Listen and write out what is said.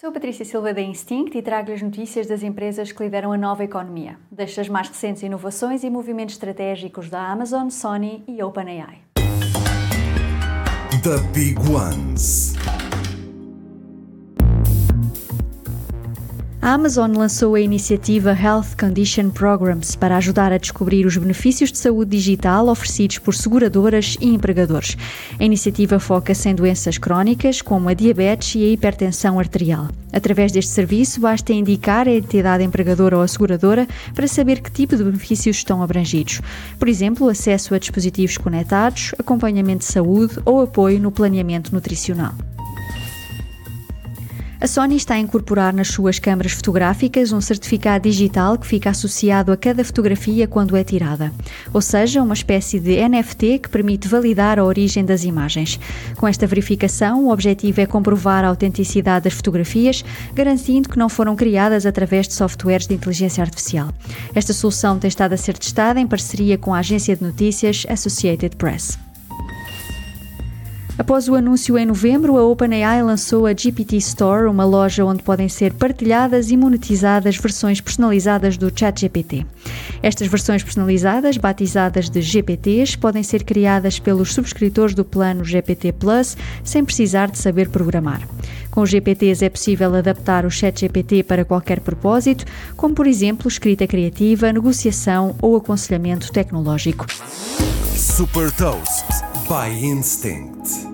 Sou Patrícia Silva da Instinct e trago as notícias das empresas que lideram a nova economia, destas mais recentes inovações e movimentos estratégicos da Amazon, Sony e OpenAI. The Big Ones. A Amazon lançou a iniciativa Health Condition Programs para ajudar a descobrir os benefícios de saúde digital oferecidos por seguradoras e empregadores. A iniciativa foca-se em doenças crónicas, como a diabetes e a hipertensão arterial. Através deste serviço, basta indicar a entidade empregadora ou a seguradora para saber que tipo de benefícios estão abrangidos. Por exemplo, acesso a dispositivos conectados, acompanhamento de saúde ou apoio no planeamento nutricional. A Sony está a incorporar nas suas câmaras fotográficas um certificado digital que fica associado a cada fotografia quando é tirada, ou seja, uma espécie de NFT que permite validar a origem das imagens. Com esta verificação, o objetivo é comprovar a autenticidade das fotografias, garantindo que não foram criadas através de softwares de inteligência artificial. Esta solução tem estado a ser testada em parceria com a agência de notícias Associated Press. Após o anúncio em novembro, a OpenAI lançou a GPT Store, uma loja onde podem ser partilhadas e monetizadas versões personalizadas do ChatGPT. Estas versões personalizadas, batizadas de GPTs, podem ser criadas pelos subscritores do plano GPT Plus sem precisar de saber programar. Com GPTs é possível adaptar o ChatGPT para qualquer propósito, como por exemplo escrita criativa, negociação ou aconselhamento tecnológico. Super Toast by Instinct.